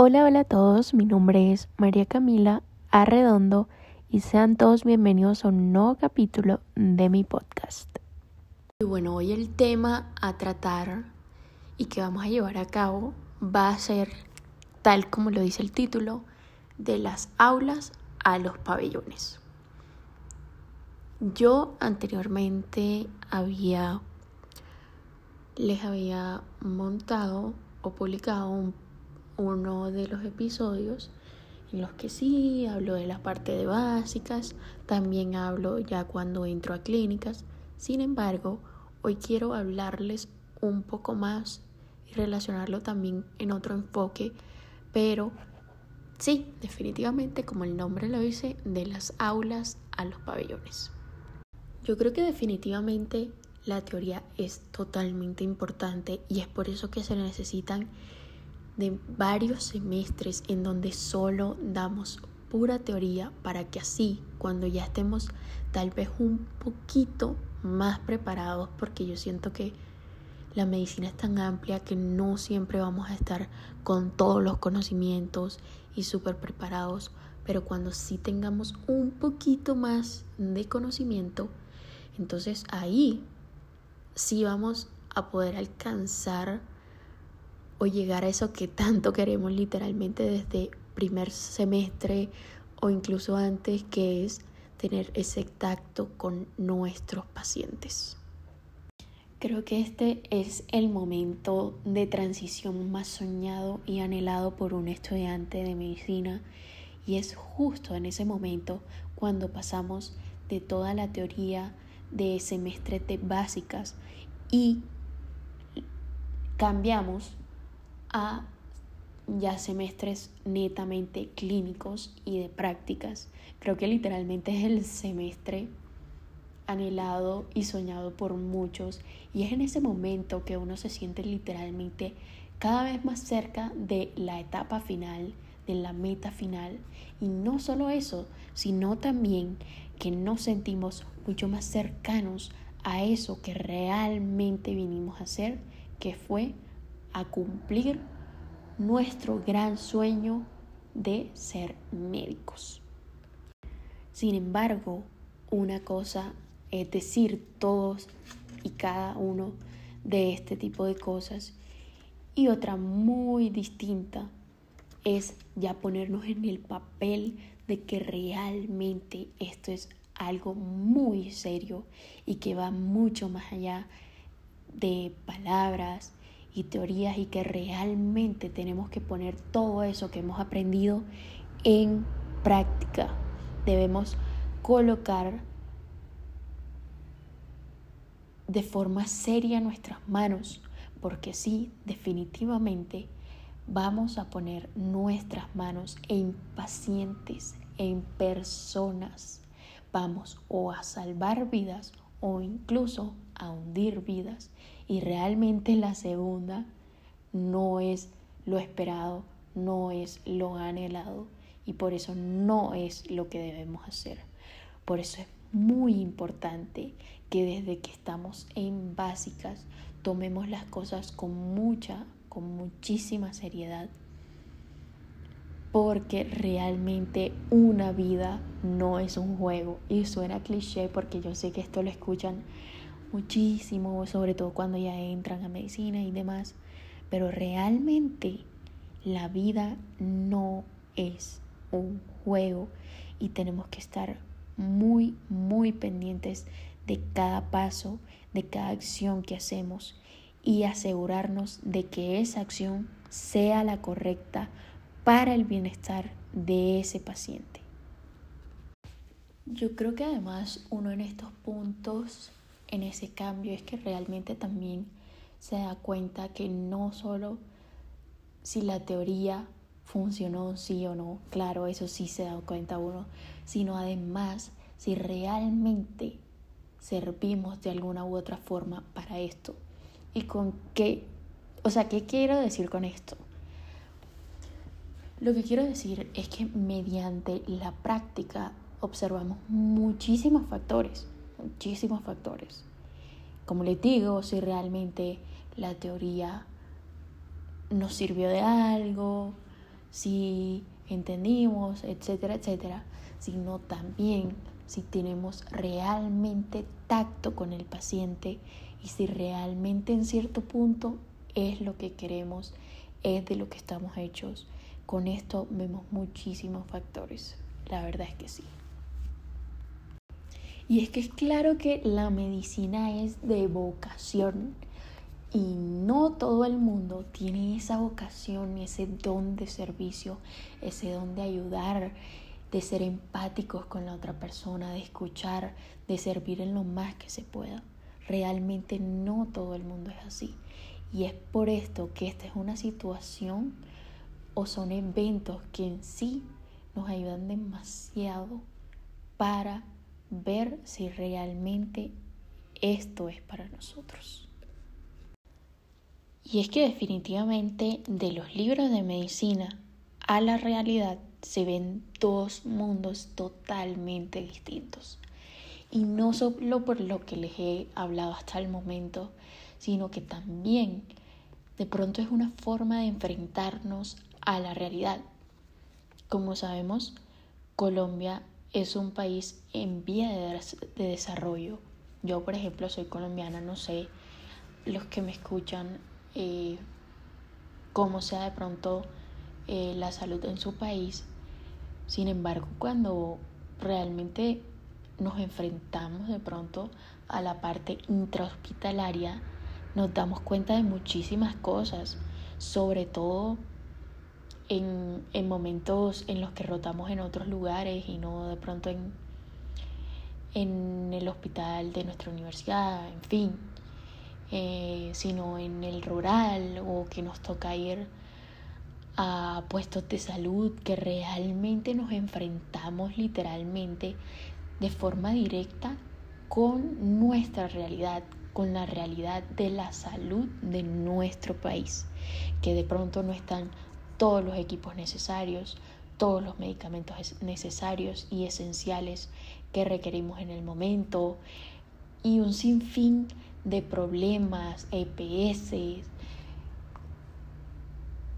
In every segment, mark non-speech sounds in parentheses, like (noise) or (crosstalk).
Hola, hola a todos, mi nombre es María Camila Arredondo y sean todos bienvenidos a un nuevo capítulo de mi podcast. Y bueno, hoy el tema a tratar y que vamos a llevar a cabo va a ser, tal como lo dice el título, de las aulas a los pabellones. Yo anteriormente había, les había montado o publicado un uno de los episodios en los que sí hablo de la parte de básicas, también hablo ya cuando entro a clínicas. Sin embargo, hoy quiero hablarles un poco más y relacionarlo también en otro enfoque, pero sí, definitivamente, como el nombre lo dice, de las aulas a los pabellones. Yo creo que definitivamente la teoría es totalmente importante y es por eso que se necesitan de varios semestres en donde solo damos pura teoría para que así, cuando ya estemos tal vez un poquito más preparados, porque yo siento que la medicina es tan amplia que no siempre vamos a estar con todos los conocimientos y súper preparados, pero cuando sí tengamos un poquito más de conocimiento, entonces ahí sí vamos a poder alcanzar o llegar a eso que tanto queremos literalmente desde primer semestre o incluso antes, que es tener ese tacto con nuestros pacientes. Creo que este es el momento de transición más soñado y anhelado por un estudiante de medicina y es justo en ese momento cuando pasamos de toda la teoría de semestres de básicas y cambiamos a ya semestres netamente clínicos y de prácticas. Creo que literalmente es el semestre anhelado y soñado por muchos y es en ese momento que uno se siente literalmente cada vez más cerca de la etapa final, de la meta final y no solo eso, sino también que nos sentimos mucho más cercanos a eso que realmente vinimos a hacer, que fue a cumplir nuestro gran sueño de ser médicos. Sin embargo, una cosa es decir todos y cada uno de este tipo de cosas y otra muy distinta es ya ponernos en el papel de que realmente esto es algo muy serio y que va mucho más allá de palabras teorías y que realmente tenemos que poner todo eso que hemos aprendido en práctica. Debemos colocar de forma seria nuestras manos, porque sí, definitivamente vamos a poner nuestras manos en pacientes, en personas. Vamos o a salvar vidas o incluso a hundir vidas. Y realmente la segunda no es lo esperado, no es lo anhelado y por eso no es lo que debemos hacer. Por eso es muy importante que desde que estamos en básicas tomemos las cosas con mucha, con muchísima seriedad. Porque realmente una vida no es un juego. Y suena cliché porque yo sé que esto lo escuchan muchísimo, sobre todo cuando ya entran a medicina y demás. Pero realmente la vida no es un juego y tenemos que estar muy, muy pendientes de cada paso, de cada acción que hacemos y asegurarnos de que esa acción sea la correcta para el bienestar de ese paciente. Yo creo que además uno en estos puntos en ese cambio es que realmente también se da cuenta que no solo si la teoría funcionó sí o no, claro, eso sí se da cuenta uno, sino además si realmente servimos de alguna u otra forma para esto. ¿Y con qué? O sea, ¿qué quiero decir con esto? Lo que quiero decir es que mediante la práctica observamos muchísimos factores muchísimos factores. Como les digo, si realmente la teoría nos sirvió de algo, si entendimos, etcétera, etcétera, sino también si tenemos realmente tacto con el paciente y si realmente en cierto punto es lo que queremos, es de lo que estamos hechos. Con esto vemos muchísimos factores. La verdad es que sí. Y es que es claro que la medicina es de vocación y no todo el mundo tiene esa vocación, ese don de servicio, ese don de ayudar, de ser empáticos con la otra persona, de escuchar, de servir en lo más que se pueda. Realmente no todo el mundo es así. Y es por esto que esta es una situación o son eventos que en sí nos ayudan demasiado para ver si realmente esto es para nosotros. Y es que definitivamente de los libros de medicina a la realidad se ven dos mundos totalmente distintos. Y no solo por lo que les he hablado hasta el momento, sino que también de pronto es una forma de enfrentarnos a la realidad. Como sabemos, Colombia es un país en vía de, desarrollo. Yo, por ejemplo, soy colombiana, no sé los que me escuchan eh, cómo sea de pronto eh, la salud en su país. Sin embargo, cuando realmente nos enfrentamos de pronto a la parte intrahospitalaria, nos damos cuenta de muchísimas cosas, sobre todo en, en, momentos en los que rotamos en otros lugares y no de pronto en, en el hospital de nuestra universidad, en fin, eh, sino en el rural o que nos toca ir a puestos de salud que realmente nos enfrentamos literalmente de forma directa con nuestra realidad, con la realidad de la salud de nuestro país, que de pronto no están todos los equipos necesarios, todos los medicamentos necesarios y esenciales que requerimos en el momento y un sinfín de problemas, EPS,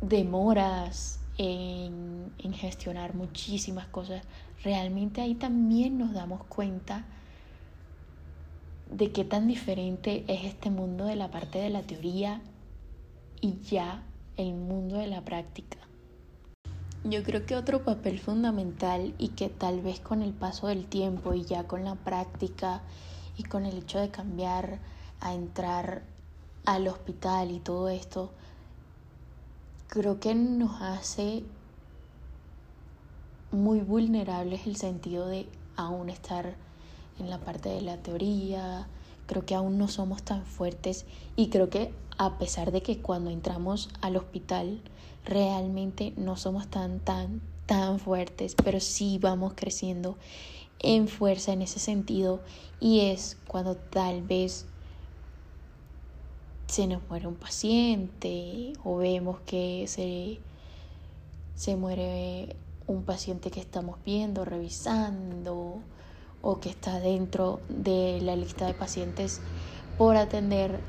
demoras en, gestionar muchísimas cosas. Realmente ahí también nos damos cuenta de qué tan diferente es este mundo de la parte de la teoría y ya el mundo de la práctica. Yo creo que otro papel fundamental y que tal vez con el paso del tiempo y ya con la práctica y con el hecho de cambiar a entrar al hospital y todo esto, creo que nos hace muy vulnerables el sentido de aún estar en la parte de la teoría, creo que aún no somos tan fuertes y creo que a pesar de que cuando entramos al hospital realmente no somos tan, tan, tan fuertes, pero sí vamos creciendo en fuerza en ese sentido y es cuando tal vez se nos muere un paciente o vemos que se, se muere un paciente que estamos viendo, revisando o que está dentro de la lista de pacientes por atender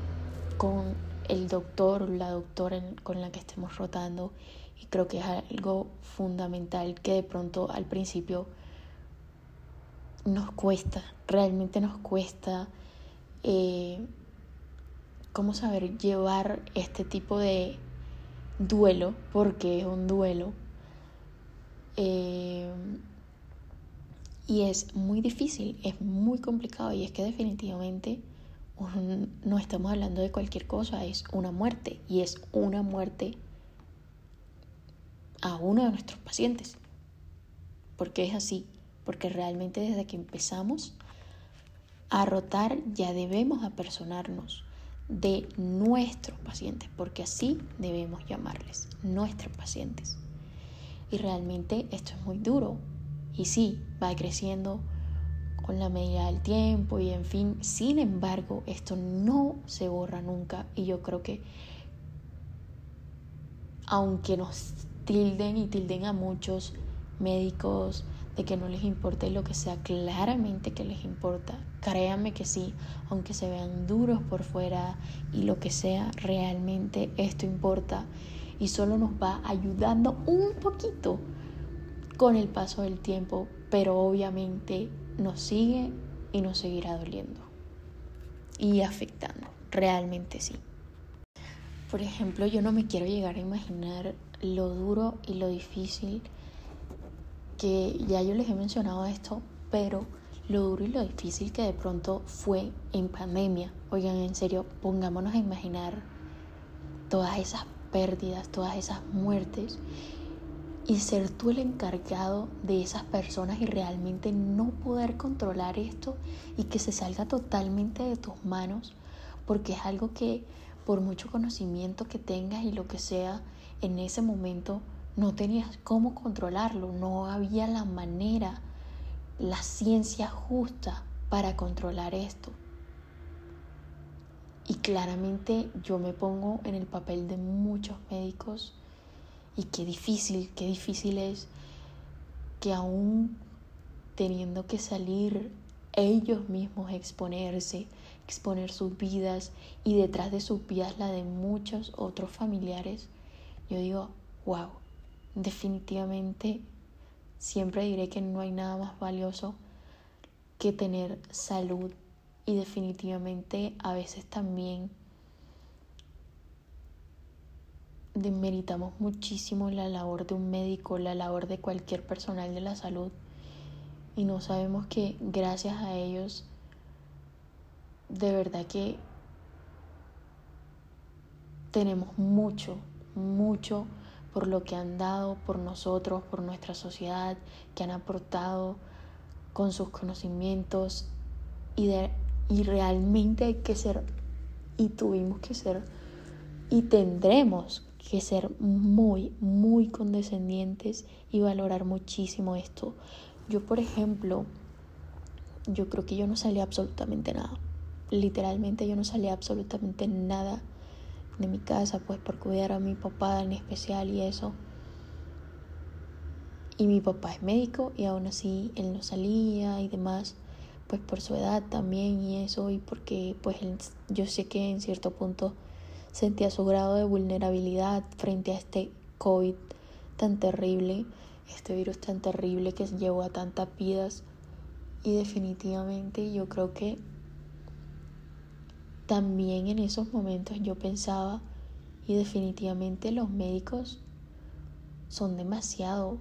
con el doctor o la doctora con la que estemos rotando y creo que es algo fundamental que de pronto al principio nos cuesta, realmente nos cuesta eh, cómo saber llevar este tipo de duelo, porque es un duelo. Eh, y es muy difícil, es muy complicado y es que definitivamente no estamos hablando de cualquier cosa, es una muerte y es una muerte a uno de nuestros pacientes. Porque es así, porque realmente desde que empezamos a rotar ya debemos apersonarnos de nuestros pacientes, porque así debemos llamarles, nuestros pacientes. Y realmente esto es muy duro. Y sí, va creciendo con la medida del tiempo y en fin. Sin embargo, esto no se borra nunca y yo creo que aunque nos tilden y tilden a muchos médicos de que no les importe lo que sea, claramente que les importa. Créanme que sí, aunque se vean duros por fuera y lo que sea, realmente esto importa. y solo nos va ayudando un poquito con el paso del tiempo, pero obviamente nos sigue y nos seguirá doliendo y afectando, realmente sí. Por ejemplo, yo no me quiero llegar a imaginar lo duro y lo difícil que ya yo les he mencionado esto, pero lo duro y lo difícil que de pronto fue en pandemia. Oigan, en serio, pongámonos a imaginar todas esas pérdidas, todas esas muertes y ser tú el encargado de esas personas y realmente no poder controlar esto y que se salga totalmente de tus manos porque es algo que por mucho conocimiento que tengas y lo que sea en ese momento no tenías cómo controlarlo, no había la manera, la ciencia justa para controlar esto. Y claramente yo me pongo en el papel de muchos médicos y qué difícil, qué difícil es que aún teniendo que salir ellos mismos exponerse, exponer sus vidas y detrás de sus vidas la de muchos otros familiares, yo digo, wow, definitivamente siempre diré que no hay nada más valioso que tener salud y definitivamente a veces también demeritamos muchísimo la labor de un médico, la labor de cualquier personal de la salud y no sabemos que gracias a ellos de verdad que tenemos mucho, mucho por lo que han dado por nosotros, por nuestra sociedad, que han aportado con sus conocimientos y, de, y realmente hay que ser y tuvimos que ser y tendremos que ser muy, muy condescendientes y valorar muchísimo esto. Yo, por ejemplo, yo creo que yo no salía absolutamente nada. Literalmente yo no salía absolutamente nada de mi casa, pues por cuidar a mi papá en especial y eso. Y mi papá es médico y aún así él no salía y demás, pues por su edad también y eso y porque pues yo sé que en cierto punto sentía su grado de vulnerabilidad frente a este COVID tan terrible, este virus tan terrible que llevó a tantas vidas y definitivamente yo creo que también en esos momentos yo pensaba y definitivamente los médicos son demasiado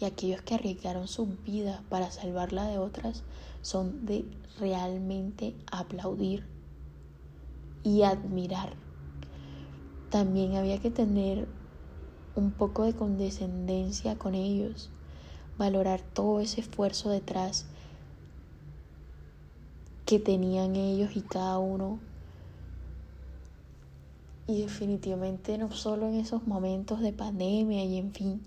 y aquellos que arriesgaron sus vidas para salvarla de otras son de realmente aplaudir y admirar. También había que tener un poco de condescendencia con ellos, valorar todo ese esfuerzo detrás que tenían ellos y cada uno y definitivamente no solo en esos momentos de pandemia y en fin,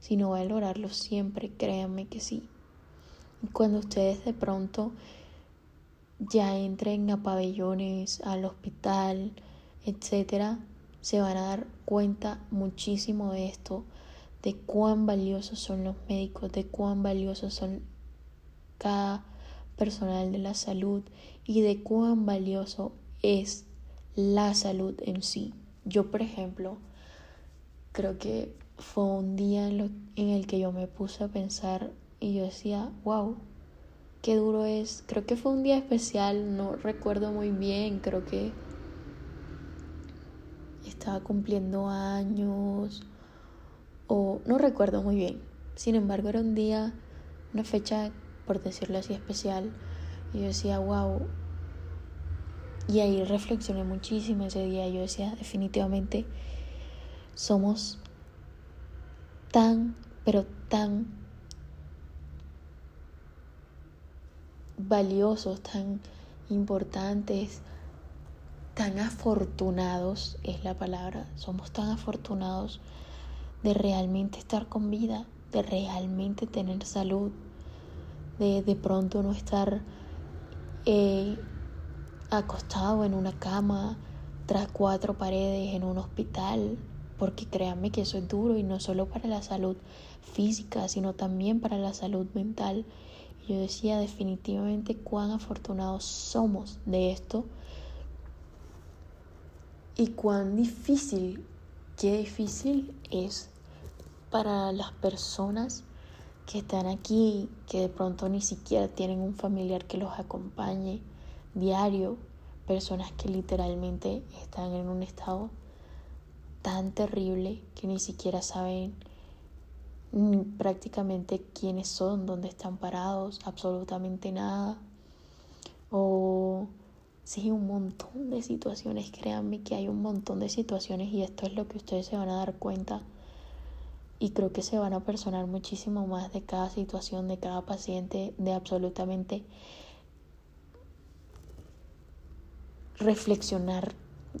sino valorarlo siempre, créanme que sí. Cuando ustedes de pronto ya entren a pabellones, al hospital, etcétera, se van a dar cuenta muchísimo de esto, de cuán valiosos son los médicos, de cuán valiosos son cada personal de la salud y de cuán valioso es la salud en sí. Yo, por ejemplo, creo que fue un día en, el que yo me puse a pensar y yo decía, wow, qué duro es. Creo que fue un día especial, no recuerdo muy bien, creo que estaba cumpliendo años o no recuerdo muy bien. Sin embargo, era un día, una fecha, por decirlo así, especial. Y yo decía, wow, y ahí reflexioné muchísimo ese día. Yo decía, definitivamente somos tan, pero tan valiosos, tan importantes, tan afortunados, es la palabra, somos tan afortunados de realmente estar con vida, de realmente tener salud, de de pronto no estar eh, acostado en una cama tras cuatro paredes en un hospital, porque créanme que eso es duro y no solo para la salud física, sino también para la salud mental. yo decía definitivamente cuán afortunados somos de esto y cuán difícil qué difícil es para las personas que están aquí, que de pronto ni siquiera tienen un familiar que los acompañe diario, personas que literalmente están en un estado tan terrible que ni siquiera saben prácticamente quiénes son, dónde están parados, absolutamente nada. O sí, un montón de situaciones, créanme que hay un montón de situaciones y esto es lo que ustedes se van a dar cuenta y creo que se van a personar muchísimo más de cada situación, de cada paciente, de absolutamente reflexionar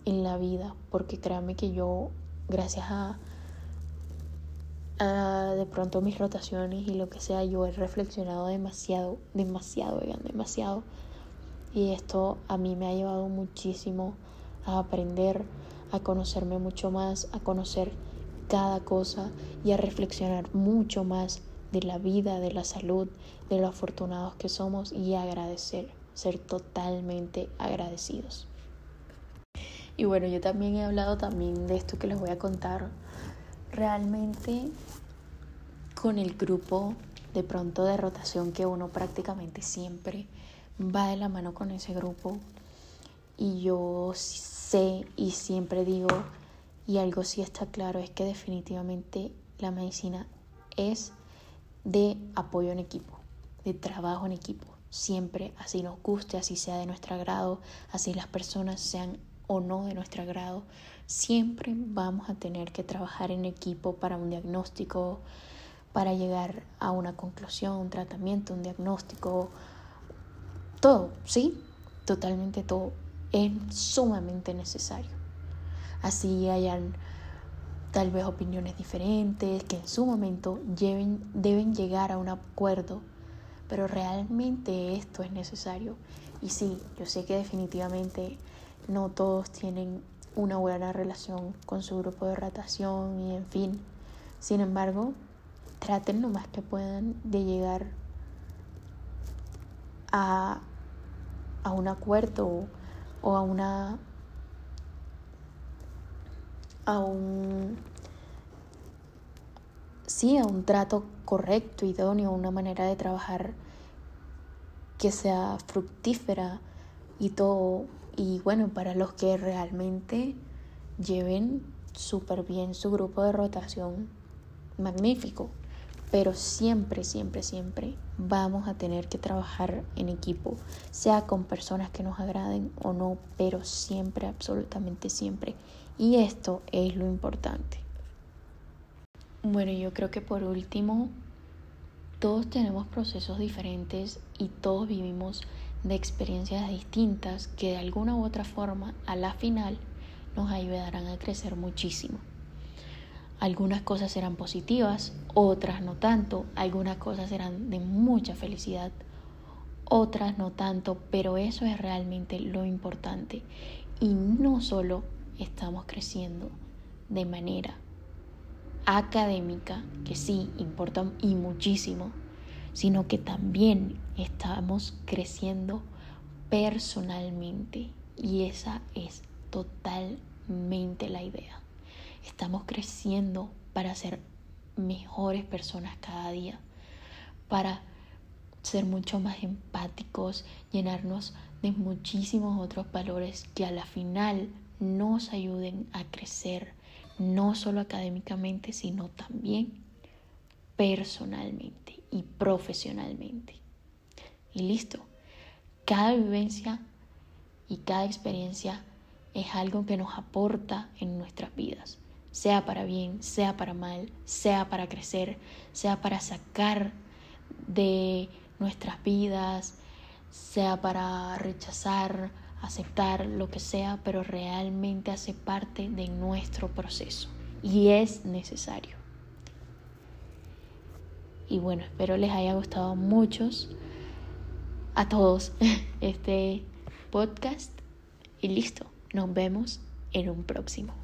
en la vida, porque créanme que yo, gracias a, de pronto mis rotaciones y lo que sea, yo he reflexionado demasiado, demasiado, oigan, demasiado. Y esto a mí me ha llevado muchísimo a aprender, a conocerme mucho más, a conocer cada cosa y a reflexionar mucho más de la vida, de la salud, de lo afortunados que somos y agradecer, ser totalmente agradecidos. Y bueno, yo también he hablado también de esto que les voy a contar. Realmente con el grupo de pronto de rotación que uno prácticamente siempre va de la mano con ese grupo y yo sé y siempre digo y algo sí está claro es que definitivamente la medicina es de apoyo en equipo, de trabajo en equipo. Siempre, así nos guste, así sea de nuestro agrado, así las personas sean o no de nuestro agrado, siempre vamos a tener que trabajar en equipo para un diagnóstico, para llegar a una conclusión, un tratamiento, un diagnóstico, todo, ¿sí? Totalmente todo es sumamente necesario así hayan tal vez opiniones diferentes, que en su momento lleven, deben llegar a un acuerdo, pero realmente esto es necesario. Y sí, yo sé que definitivamente no todos tienen una buena relación con su grupo de rotación y en fin. Sin embargo, traten lo más que puedan de llegar a, a un acuerdo o a una a un sí, a un trato correcto, idóneo, una manera de trabajar que sea fructífera y todo. Y bueno, para los que realmente lleven súper bien su grupo de rotación, magnífico. Pero siempre, siempre, siempre vamos a tener que trabajar en equipo, sea con personas que nos agraden o no, pero siempre, absolutamente siempre y esto es lo importante. Bueno, yo creo que por último, todos tenemos procesos diferentes y todos vivimos de experiencias distintas que de alguna u otra forma a la final nos ayudarán a crecer muchísimo. Algunas cosas serán positivas, otras no tanto, algunas cosas serán de mucha felicidad, otras no tanto, pero eso es realmente lo importante. Y no solo estamos creciendo de manera académica, que sí importa y muchísimo, sino que también estamos creciendo personalmente y esa es totalmente la idea. Estamos creciendo para ser mejores personas cada día, para ser mucho más empáticos, llenarnos de muchísimos otros valores que a la final nos ayuden a crecer, no solo académicamente, sino también personalmente y profesionalmente. Y listo, cada vivencia y cada experiencia es algo que nos aporta en nuestras vidas, sea para bien, sea para mal, sea para crecer, sea para sacar de nuestras vidas, sea para rechazar aceptar lo que sea, pero realmente hace parte de nuestro proceso y es necesario. Y bueno, espero les haya gustado muchos a todos (laughs) este podcast y listo, nos vemos en un próximo.